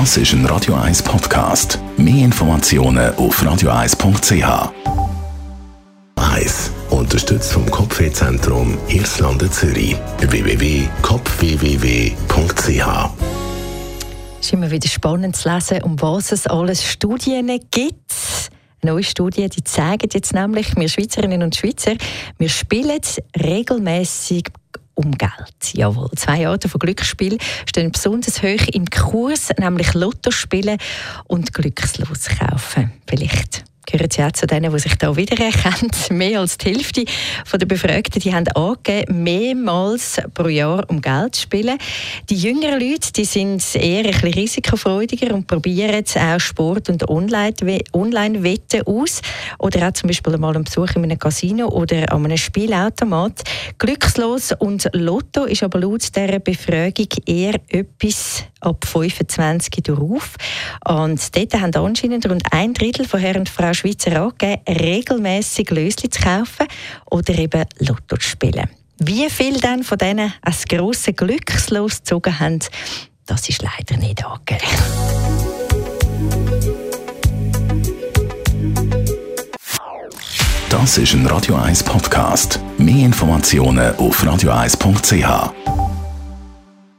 Das ist ein Radio 1 Podcast. Mehr Informationen auf radio1.ch. 1. Unterstützt vom Kopfwehzentrum Irlande Zürich. www.kopfwww.ch Es ist immer wieder spannend zu lesen, um was es alles Studien gibt. Neue Studien die zeigen jetzt nämlich, wir Schweizerinnen und Schweizer, wir spielen regelmäßig um Geld. Jawohl, zwei Arten von Glücksspiel stehen besonders hoch im Kurs, nämlich Lotto spielen und Glückslos kaufen. Vielleicht gehören Sie auch zu denen, die sich da wiedererkennen. Mehr als die Hälfte der Befragten die haben angegeben, mehrmals pro Jahr um Geld zu spielen. Die jüngeren Leute die sind eher ein bisschen risikofreudiger und probieren auch Sport- und Online-Wetten aus. Oder auch zum Beispiel mal einen Besuch in einem Casino oder an einem Spielautomat. Glückslos und Lotto ist aber laut dieser Befragung eher etwas ab 25 darauf. Und dort haben anscheinend rund ein Drittel von Herren und Frauen Schweizer angegeben, regelmässig Lösli zu kaufen oder eben Lotto zu spielen. Wie viele dann von denen ein grosses Glückslos gezogen haben, das ist leider nicht angegeben. Das ist ein Radio 1 Podcast. Mehr Informationen auf radio1.ch.